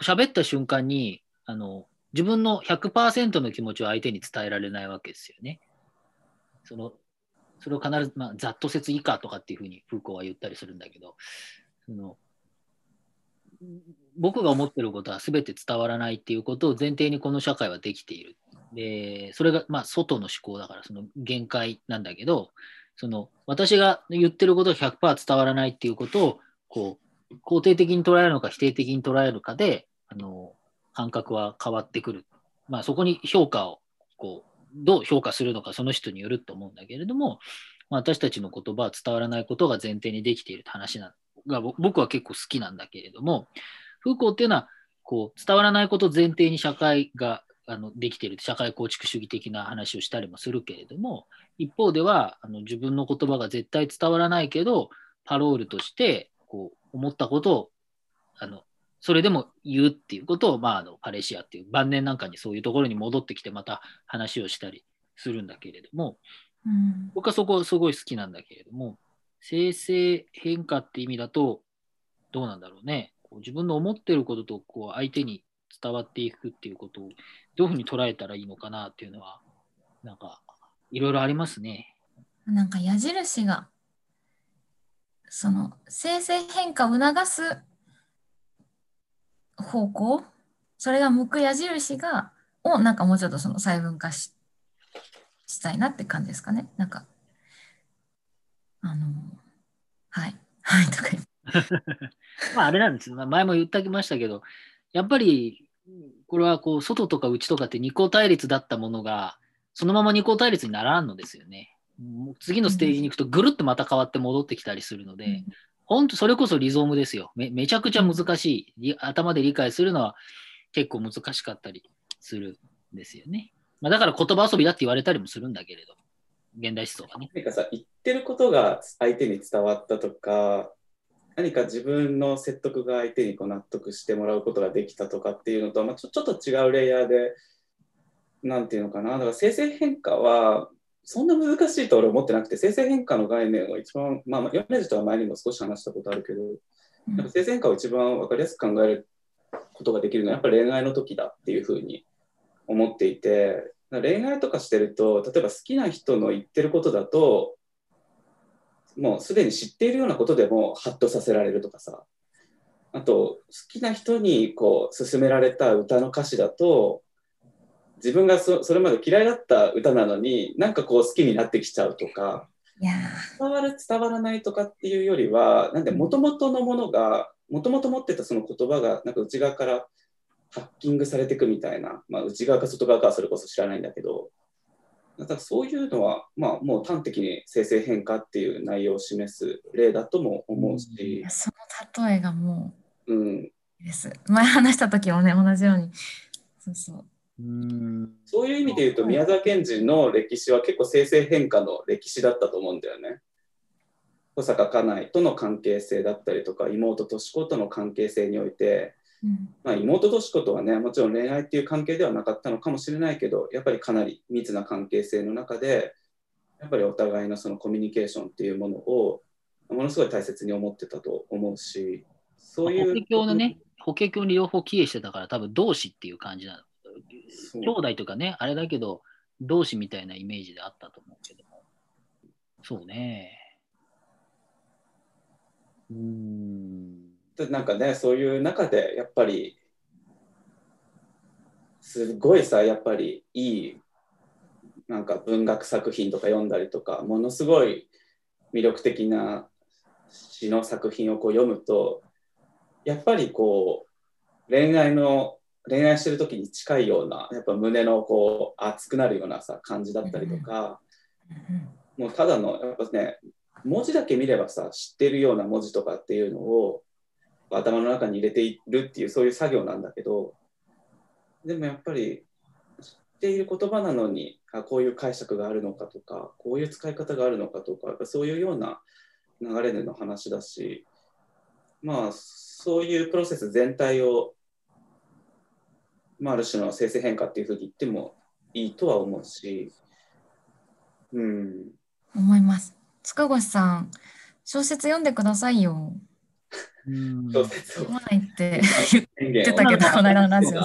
喋った瞬間に、あの、自分の100%の気持ちを相手に伝えられないわけですよね。その、それを必ず、まあ、ざっと説以下とかっていうふうにフーコーは言ったりするんだけど、その僕が思ってることは全て伝わらないっていうことを前提にこの社会はできている。で、それがまあ外の思考だからその限界なんだけど、その私が言ってることが100%伝わらないっていうことをこう肯定的に捉えるのか否定的に捉えるかであの感覚は変わってくる。まあそこに評価をこうどう評価するのかその人によると思うんだけれども、まあ、私たちの言葉は伝わらないことが前提にできているって話が僕は結構好きなんだけれども、フーコーっていうのはこう伝わらないことを前提に社会があのできている社会構築主義的な話をしたりもするけれども一方ではあの自分の言葉が絶対伝わらないけどパロールとしてこう思ったことをあのそれでも言うっていうことを、まあ、あのパレシアっていう晩年なんかにそういうところに戻ってきてまた話をしたりするんだけれども、うん、僕はそこすごい好きなんだけれども生成変化って意味だとどうなんだろうね。こう自分の思ってることとこう相手に伝わっていくっていうことをどういうふうに捉えたらいいのかなっていうのはなんかいろいろありますね。なんか矢印がその生成変化を促す方向それが向く矢印がをなんかもうちょっとその細分化ししたいなって感じですかね。なんかあのはいはいとか。*laughs* まああれなんです、まあ、前も言ってきましたけどやっぱりこれはこう外とか内とかって二項対立だったものがそのまま二項対立にならんのですよね。次のステージに行くとぐるっとまた変わって戻ってきたりするので、うん、本当それこそリゾームですよめ。めちゃくちゃ難しい。頭で理解するのは結構難しかったりするんですよね。まあ、だから言葉遊びだって言われたりもするんだけれど、現代思想がね。なんかさ、言ってることが相手に伝わったとか、何か自分の説得が相手にこう納得してもらうことができたとかっていうのと、まあ、ちょちょっと違うレイヤーで、なんていうのかな、だから生成変化は、そんな難しいと俺思ってなくて、生成変化の概念を一番、まあ、米津とは前にも少し話したことあるけど、なんか生成変化を一番分かりやすく考えることができるのは、やっぱり恋愛の時だっていうふうに思っていて、恋愛とかしてると、例えば好きな人の言ってることだと、もうすでに知っているようなことでもハッとさせられるとかさ。あと好きな人にこう勧められた歌の歌詞だと自分がそれまで嫌いだった歌なのになんかこう好きになってきちゃうとか伝わる伝わらないとかっていうよりはなんでもともとのものがもともと持ってたその言葉がなんか内側からハッキングされていくみたいな、まあ、内側か外側かはそれこそ知らないんだけどだからそういうのは、まあ、もう端的に生成変化っていう内容を示す例だとも思うし、うん、その例えがもう、うん、です。前話した時もね同じようにそうそう。うん。そういう意味で言うと宮沢賢治の歴史は結構生成変化の歴史だったと思うんだよね。小坂家内との関係性だったりとか妹敏子との関係性においてまあ、妹とし子とはねもちろん恋愛っていう関係ではなかったのかもしれないけどやっぱりかなり密な関係性の中でやっぱりお互いのそのコミュニケーションっていうものをものすごい大切に思ってたと思うしそういう。法華経のね法華経に両方帰依してたから多分同志っていう感じなの。兄弟とかねあれだけど同志みたいなイメージであったと思うけどもそうねうんなんかねそういう中でやっぱりすごいさやっぱりいいなんか文学作品とか読んだりとかものすごい魅力的な詩の作品をこう読むとやっぱりこう恋愛の恋愛してる時に近いようなやっぱ胸のこう熱くなるようなさ感じだったりとか、もうただのやっぱね文字だけ見ればさ知ってるような文字とかっていうのを頭の中に入れているっていうそういう作業なんだけどでもやっぱり知っている言葉なのにあこういう解釈があるのかとかこういう使い方があるのかとかやっぱそういうような流れでの話だしまあそういうプロセス全体を、まあ、ある種の生成変化っていうふうに言ってもいいとは思うし、うん、思います。塚越さん小説読んでくださいよ。小説を。って *laughs* 言ってたけど、この間のラジオ。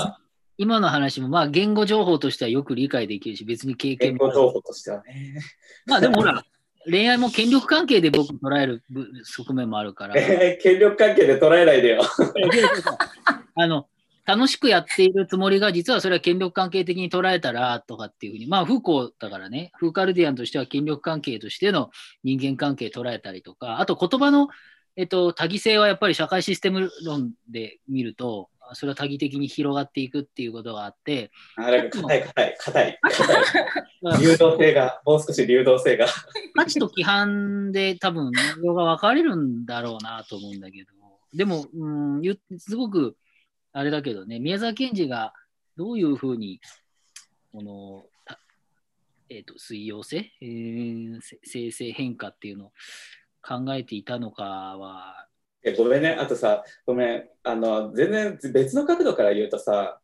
今の話もまあ言語情報としてはよく理解できるし、別に経験も。言語情報としてはね。まあでもほら、恋愛も権力関係で僕捉える部側面もあるから、え *laughs* ー権力関係で捉えないでよ。*laughs* あの楽しくやっているつもりが、実はそれは権力関係的に捉えたらとかっていうふうに、まあ、フーコーだからね、フーカルディアンとしては権力関係としての人間関係捉えたりとか、あと言葉の、えっと、多義性はやっぱり社会システム論で見ると、それは多義的に広がっていくっていうことがあって、あなんか硬い硬い硬い。*laughs* 流動性が、もう少し流動性が。価値と規範で多分内容が分かれるんだろうなと思うんだけど、でも、うん、ゆすごくあれだけどね、宮沢賢治がどういうふうに、この、たえー、と水溶性、えーせ生成変化っていうのを考えていたのかは、えごめんね、あとさ、ごめん、あの、全然別の角度から言うとさ、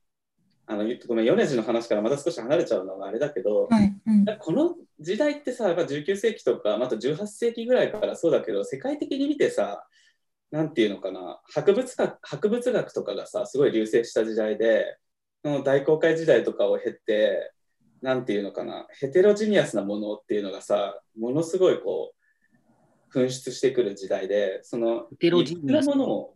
あの、ゆごめん、米津の話からまた少し離れちゃうのがあれだけど、はい。うん。この時代ってさ、やっぱ19世紀とか、また18世紀ぐらいからそうだけど、世界的に見てさ、なんていうのかな、博物学博物学とかがさ、すごい流星した時代で、その大航海時代とかを経て、なんていうのかな、ヘテロジニアスなものっていうのがさ、ものすごいこう、噴出してくる時代で、その、ヘテロジニアスものを、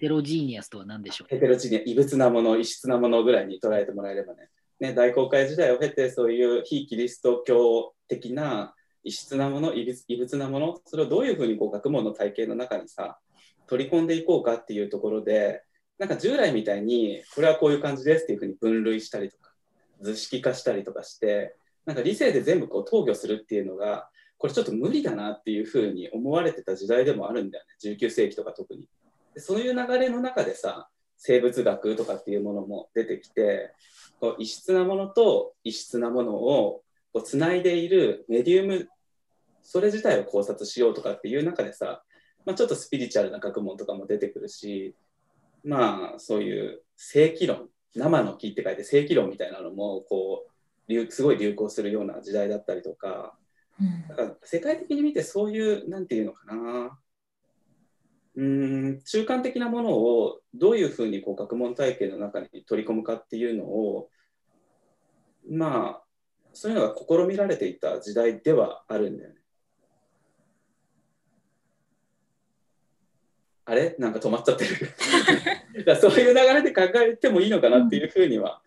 テロジーニアスとは何でしょう？ヘテロジニア、異物なもの、異質なものぐらいに捉えてもらえればね。ね、大航海時代を経て、そういう非キリスト教的な異質なもの、異物異物なもの、それをどういうふうにこう学問の体系の中にさ、取り込んでいこうかっていうところで、なんか従来みたいに、これはこういう感じですっていうふうに分類したりとか、図式化したりとかして、なんか理性で全部こう投与するっていうのが、これちょっと無理だなっていうふうに思われてた時代でもあるんだよね、19世紀とか特に。でそういう流れの中でさ、生物学とかっていうものも出てきて、こう異質なものと異質なものをこうつないでいるメディウム、それ自体を考察しようとかっていう中でさ、まあ、ちょっとスピリチュアルな学問とかも出てくるし、まあそういう正規論、生の木って書いて正規論みたいなのもこうすごい流行するような時代だったりとか、だから世界的に見てそういう、なんていうのかな、うーん、中間的なものをどういうふうにこう学問体系の中に取り込むかっていうのを、まあ、そういうのが試みられていた時代ではあるんだよね。あれ？なんか止まっちゃってる。*laughs* だそういう流れで考えてもいいのかなっていうふうには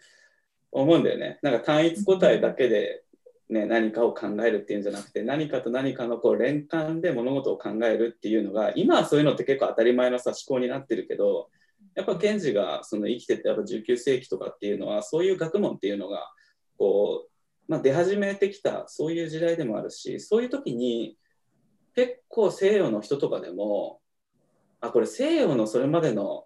思うんだよね。なんか単一個体だけで、ね、何かを考えるっていうんじゃなくて何かと何かのこう連関で物事を考えるっていうのが今はそういうのって結構当たり前のさ思考になってるけどやっぱ賢治がその生きててやっぱ19世紀とかっていうのはそういう学問っていうのがこう、まあ、出始めてきたそういう時代でもあるしそういう時に結構西洋の人とかでもあこれ西洋のそれまでの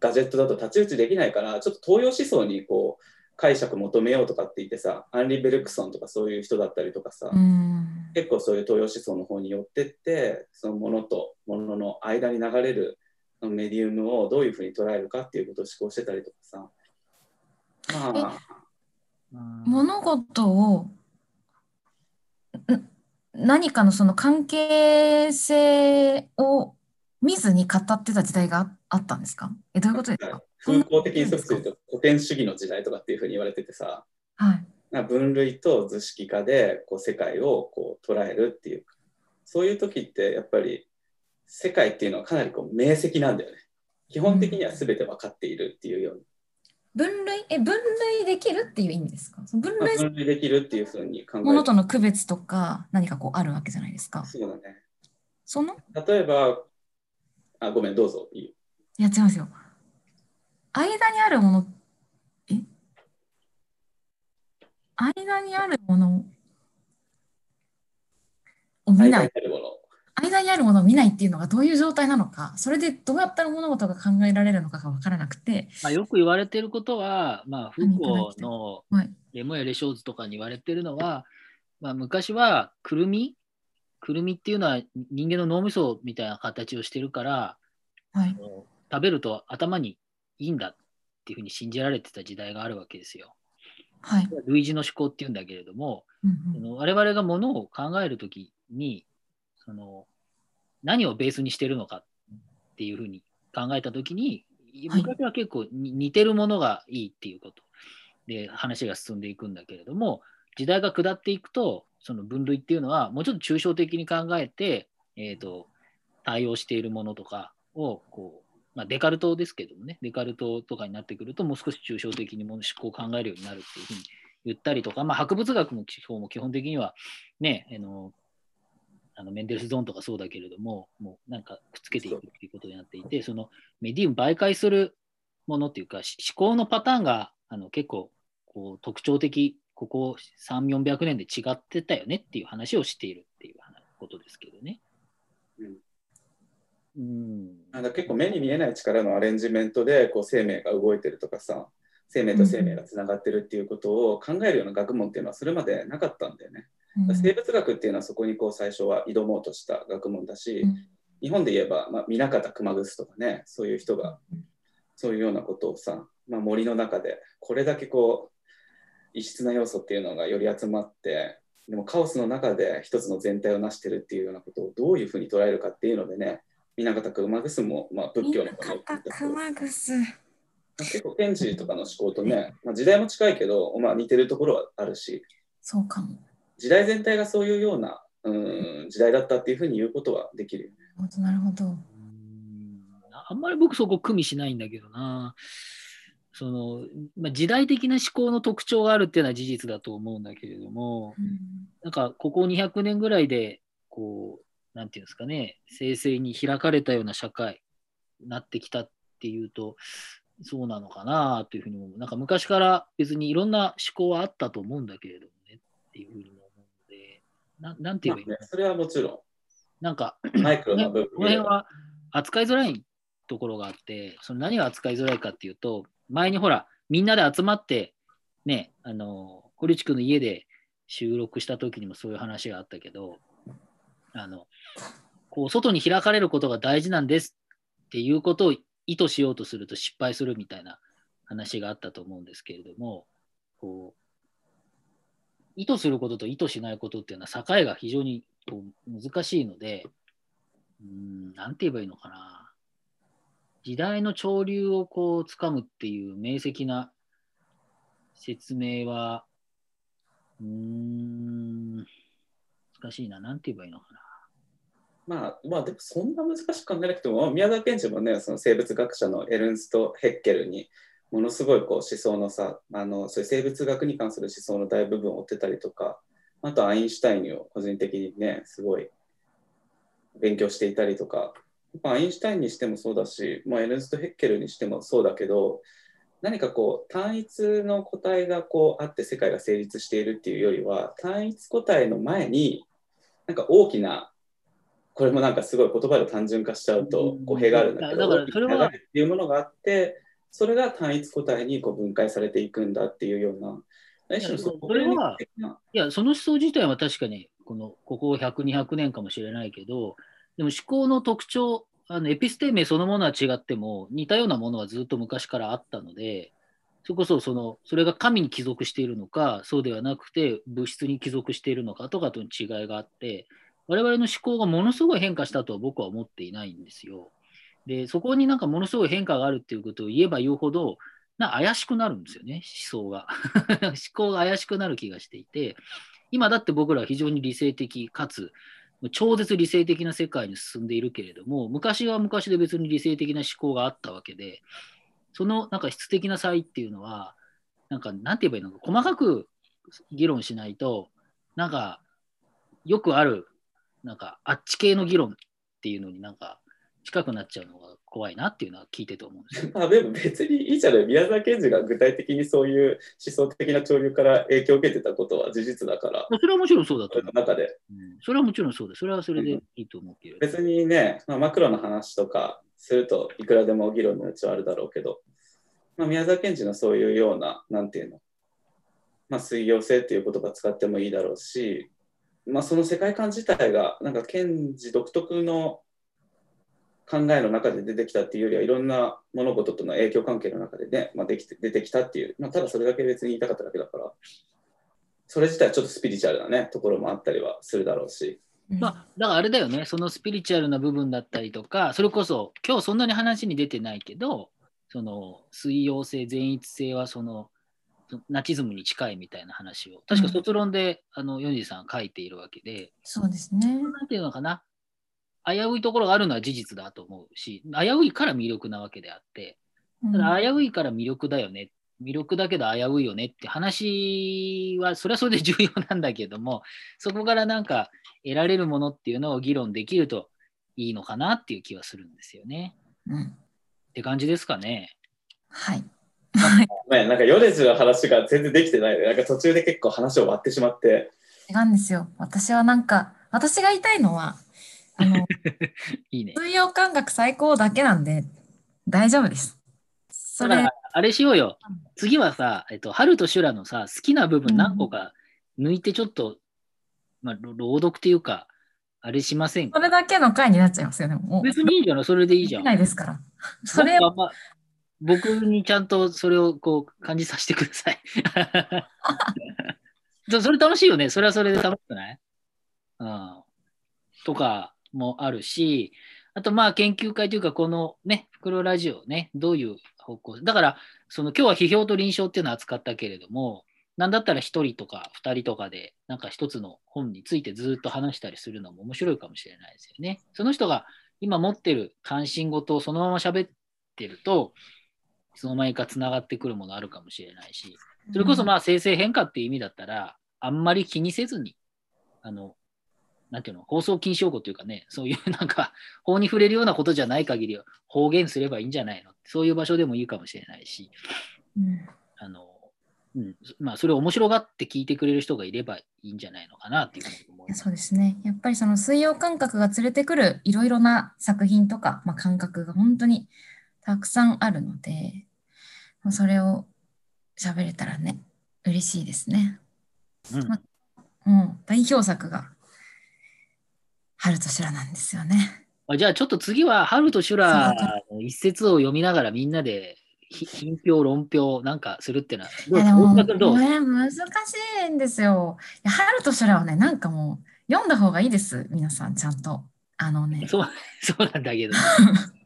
ガジェットだと太刀打ちできないからちょっと東洋思想にこう解釈求めようとかって言ってさアンリ・ベルクソンとかそういう人だったりとかさ、うん。結構そういう東洋思想の方に寄ってってそのものとものの間に流れるメディウムをどういうふうに捉えるかっていうことを思考してたりとかさ。まあ。うん物事をん何かのその関係性を見ずに語ってた時代がああったんですか？えどういうことですか？風光的にそうすると古典主義の時代とかっていうふうに言われててさはい。な分類と図式化でこう世界をこう捉えるっていうそういう時ってやっぱり世界っていうのはかなりこう明晰なんだよね。基本的には全て分かっているっていうように、分類？え分類できるっていう意味ですか？分まあ類分類できるっていうふうに考えものとの区別とか何かこうあるわけじゃないですか。そうだね。その？例えばあごめんどうぞ。いいよ。いや違いますよ。間にあるものえ？間にあるものを見間ない。にあるもの。間にあるものを見ないっていうのがどういう状態なのか。それでどうやったら物事が考えられるのかが分からなくて。まあ、よく言われてることは、まあ、フーコーのはい。レモやレショーズとかに言われてるのは、まあ、昔はくるみ？くるみっていうのは人間の脳みそみたいな形をしてるから、はい。食べると頭にいいんだっていうふうに信じられてた時代があるわけですよ。はい、類似の思考っていうんだけれども、うんうん。その我々がものを考えるときにその何をベースにしてるのかっていうふうに考えたときにはい。昔は結構に似てるものがいいっていうこと。で話が進んでいくんだけれども時代が下っていくとその分類っていうのは、もうちょっと抽象的に考えて、えーと、対応しているものとかをこう、まあ、デカルトですけどもね、デカルトとかになってくると、もう少し抽象的にもの思考を考えるようになるっていうふうに言ったりとか、まあ、博物学の基本も基本的にはね、あのあのメンデルスゾーンとかそうだけれども、もうなんかくっつけていくっていうことになっていて、そのメディウム媒介するものっていうか、思考のパターンがあの結構こう特徴的、ここ3、400年で違ってたよねっていう話をしているっていうことですけどね。うん。うん、なんか結構目に見えない力のアレンジメントでこう生命が動いてるとかさ生命と生命がつながってるっていうことを考えるような学問っていうのはそれまでなかったんだよね。うん、生物学っていうのはそこにこう最初は挑もうとした学問だし、うん、日本で言えば、まあ、南方熊楠とかねそういう人がそういうようなことをさ、まあ、森の中でこれだけこう異質な要素っていうのがより集まってでもカオスの中で一つの全体を成してるっていうようなことをどういうふうに捉えるかっていうのでね南方熊楠も、まあ、仏教の熊楠。結構賢治とかの思考とね、まあ、時代も近いけど、まあ、似てるところはあるし。そうかも。時代全体がそういうようなうん時代だったっていうふうに言うことはできるよね。なるほど。あんまり僕そこ組みしないんだけどな。そのまあ、時代的な思考の特徴があるっていうのは事実だと思うんだけれども、うん、なんかここ200年ぐらいでこうなんていうんですかね生成に開かれたような社会になってきたっていうとそうなのかなというふうに思う。なんか昔から別にいろんな思考はあったと思うんだけれどもねっていうふうにも思うのでななんて言えばいいの、まあね、それはもちろん。なんかマイクロな部分この辺は扱いづらいところがあってその何が扱いづらいかっていうと前にほら、みんなで集まって、ね、あの、堀内くんの家で収録した時にもそういう話があったけど、あの、こう、外に開かれることが大事なんですっていうことを意図しようとすると失敗するみたいな話があったと思うんですけれども、こう、意図することと意図しないことっていうのは境が非常にこう難しいので、うん、なんて言えばいいのかな。時代の潮流をこう掴むっていう明晰な説明は、うーん、難しいな。なんて言えばいいのかな。まあ、まあ、でもそんな難しく考えなくても、宮沢賢治もね、その生物学者のエルンスト・ヘッケルに、ものすごいこう思想のさ、あのそういう生物学に関する思想の大部分を追ってたりとか、あとアインシュタインを個人的にね、すごい勉強していたりとかまあ、アインシュタインにしてもそうだし、まあ、エルンスト・ヘッケルにしてもそうだけど何かこう単一の個体がこうあって世界が成立しているっていうよりは単一個体の前になんか大きなこれもなんかすごい言葉で単純化しちゃうと語弊があるんだけど、だからそれはっていうものがあってそれが単一個体にこう分解されていくんだっていうような。それはいやその思想自体は確かにこのここ100、200年かもしれないけどでも思考の特徴、あのエピステーメそのものは違っても似たようなものはずっと昔からあったので、それこそそのそれが神に帰属しているのか、そうではなくて物質に帰属しているのかとかとの違いがあって、我々の思考がものすごい変化したとは僕は思っていないんですよ。で、そこになんかものすごい変化があるっていうことを言えば言うほど、な怪しくなるんですよね、思想が。*laughs* 思考が怪しくなる気がしていて、今だって僕らは非常に理性的かつ超絶理性的な世界に進んでいるけれども、昔は昔で別に理性的な思考があったわけで、そのなんか質的な差異っていうのは、なんか、なんて言えばいいのか、細かく議論しないと、なんか、よくある、なんか、あっち系の議論っていうのになんか、近くなっちゃうのが怖いなっていうのは聞いてと思うんです。まあでも別にいいじゃない宮沢賢治が具体的にそういう思想的な潮流から影響を受けてたことは事実だから。それはもちろんそうだと思う。中で、うん、それはもちろんそうですそれはそれでいいと思うけど、別にね、まあ、マクロの話とかするといくらでも議論のうちはあるだろうけど、まあ、宮沢賢治のそういうようななんていうのまあ水溶性っていう言葉使ってもいいだろうしまあその世界観自体がなんか賢治独特の考えの中で出てきたっていうよりはいろんな物事との影響関係の中でね、まあ、できて出てきたっていう、まあ、ただそれだけ別に言いたかっただけだからそれ自体ちょっとスピリチュアルなねところもあったりはするだろうし。まあ、だからあれだよね、そのスピリチュアルな部分だったりとか、それこそ今日そんなに話に出てないけど、その水溶性、善逸性はそのナチズムに近いみたいな話を、確か卒論で、あの、ヨンジさん書いているわけで、そうですね。なんていうのかな、危ういところがあるのは事実だと思うし、危ういから魅力なわけであって、うん。ただ危ういから魅力だよね、魅力だけど危ういよねって話は、それはそれで重要なんだけども、*laughs* そこからなんか得られるものっていうのを議論できるといいのかなっていう気はするんですよね。うんって感じですかね。はい。ね、*laughs* なんかヨレジの話が全然できてないね。なんか途中で結構話を割ってしまって。違うんですよ。私はなんか、私が言いたいのは、あの、*laughs* いいね。水曜感覚最高だけなんで、大丈夫です。それあれしようよ。次はさ、えっと、春と修羅のさ、好きな部分何個か抜いてちょっと、まあ、ろ朗読っていうか、あれしませんか？それだけの回になっちゃいますよね。もう、別にいいじゃない、それでいいじゃん。ないですから。それを、なんかあんま僕にちゃんとそれをこう感じさせてください。そ *laughs* それ楽しいよね。それはそれで楽しくない？うん。とかもあるし、あとまあ研究会というか、このね、袋ラジオね、どういう方向だから、その今日は批評と臨床っていうのを扱ったけれども、なんだったら一人とか二人とかで、なんか一つの本についてずっと話したりするのも面白いかもしれないですよね。その人が今持ってる関心事をそのまま喋ってると、いつの間にかつながってくるものあるかもしれないし、それこそまあ生成変化っていう意味だったら、あんまり気にせずに、あの、なんていうの、放送禁止用語というかね、そういうなんか、法に触れるようなことじゃない限りは方言すればいいんじゃないの？そういう場所でもいいかもしれないし、うんあの、うん、まあ、それを面白がって聞いてくれる人がいればいいんじゃないのかなっていうふうに思います。そうですね。やっぱりその水曜感覚が連れてくるいろいろな作品とか、まあ、感覚が本当にたくさんあるので、まあそれを喋れたらね、嬉しいですね。うんまもう代表作が春と修羅なんですよね。あじゃあちょっと次は、春と修羅の一節を読みながらみんなでひ品評、論評なんかするっていうのは、どいうやでも、大塚君どう？これ難しいんですよ。いや春と修羅はね、なんかもう読んだ方がいいです。皆さん、ちゃんと。あのね、*laughs* そうそうなんだけど。*laughs* い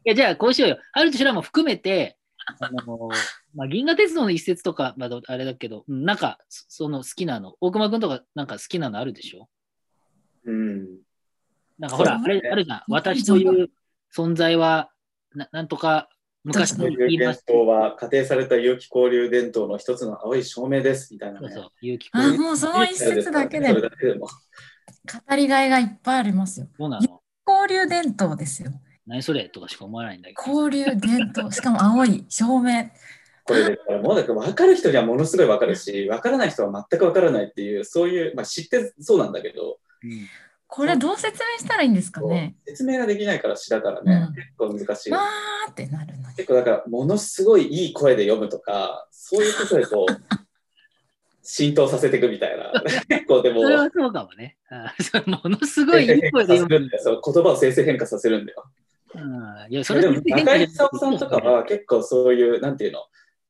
や、じゃあこうしようよ。春と修羅も含めて、あのまあ、銀河鉄道の一節とか、まあ、あれだけど、うんなんか、そその好きなの、大熊君とかなんか好きなのあるでしょ？うん。なんかほら、あれあるじゃん。私という存在は、ななんとか昔こういう伝に言いま。統は仮定された有機交流伝統の一つの青い証明ですみたいなね。そうそう、有機あ交流もうその一節だけで。語りがいがいっぱいありますよ。そうなの交流伝統ですよ。何それとかしか思わないんだけど。交流伝統、しかも青い照明。これで、もうだから分かる人にはものすごい分かるし、分からない人は全く分からないっていう、そういう、まあ、知ってそうなんだけど、うんこれどう説明したらいいんですかね？説明ができないから詩だからね、うん結構難しい。わーってなるのに。結構だから、ものすごいいい声で読むとか、そういうことでこう、*laughs* 浸透させていくみたいな。*laughs* 結構でも、それはそうかもね。あそれものすごいいい声で読む。そう言葉を生成変化させるんだよ。うんいや、それでも中井久夫さんとかは結構そういう、なんていうの、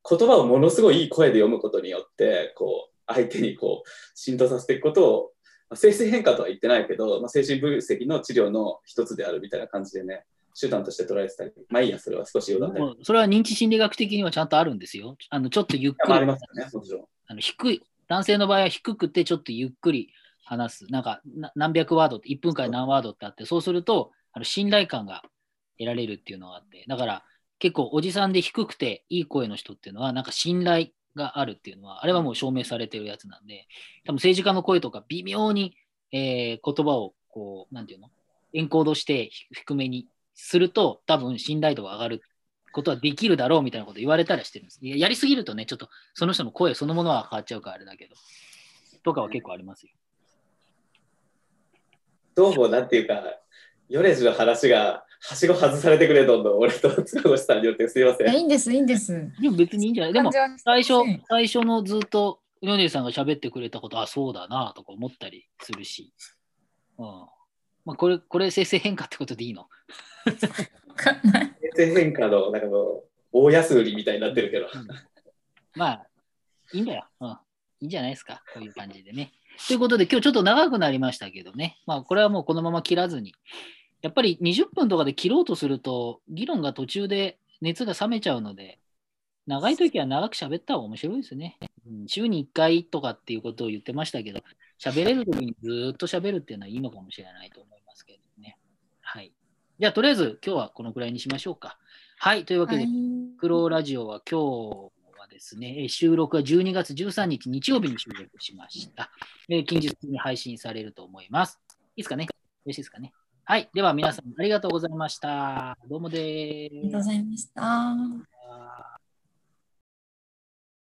言葉をものすごいいい声で読むことによって、こう、相手にこう、浸透させていくことを、まあ生成変化とは言ってないけど、まあ、精神分析の治療の一つであるみたいな感じでね、手段として捉えてたり、まあいいや、それは少し余談で。もうそれは認知心理学的にはちゃんとあるんですよ。あのちょっとゆっくまあ、ありりますよね、もちろん。あの低い、男性の場合は低くてちょっとゆっくり話す。なんかな何百ワードって、1分間に何ワードってあって、そうするとあの信頼感が得られるっていうのがあって、だから結構おじさんで低くていい声の人っていうのは、なんか信頼があるっていうのは、あれはもう証明されてるやつなんで、多分政治家の声とか微妙に、えー言葉をこう、なんていうの？エンコードして低めにすると、多分信頼度が上がることはできるだろうみたいなこと言われたりしてるんです。いややりすぎるとね、ちょっとその人の声そのものは変わっちゃうからあれだけど、とかは結構ありますよ。どうも、なんていうか、ヨレジの話が、はしご外されてくれ、どんどん、俺と塚越さんによってすいません。いいんです、いいんです。でも別にいいんじゃないでも最初最初のずっとヨネさんが喋ってくれたこと、あ、そうだなとか思ったりするし。うん。まあ、これ、これ生成変化ってことでいいの？*laughs* 生成変化の、なんかもう、大安売りみたいになってるけど。まあ、いいんだよ。うん。いいんじゃないですか。こういう感じでね。ということで、今日ちょっと長くなりましたけどね。まあ、これはもうこのまま切らずに。やっぱり20分とかで切ろうとすると、議論が途中で熱が冷めちゃうので、長い時は長く喋った方が面白いですね。うん週に1回とかっていうことを言ってましたけど、喋れるときにずっと喋るっていうのはいいのかもしれないと思いますけどね。はい。じゃあ、とりあえず今日はこのくらいにしましょうか。はい。というわけで、はいクローラジオは今日はですね、えー収録は12月13日日曜日に収録しました。えー近日に配信されると思います。いいですかね？よろしいですかね？はい。では皆さんありがとうございました。どうもです。ありがとうございました。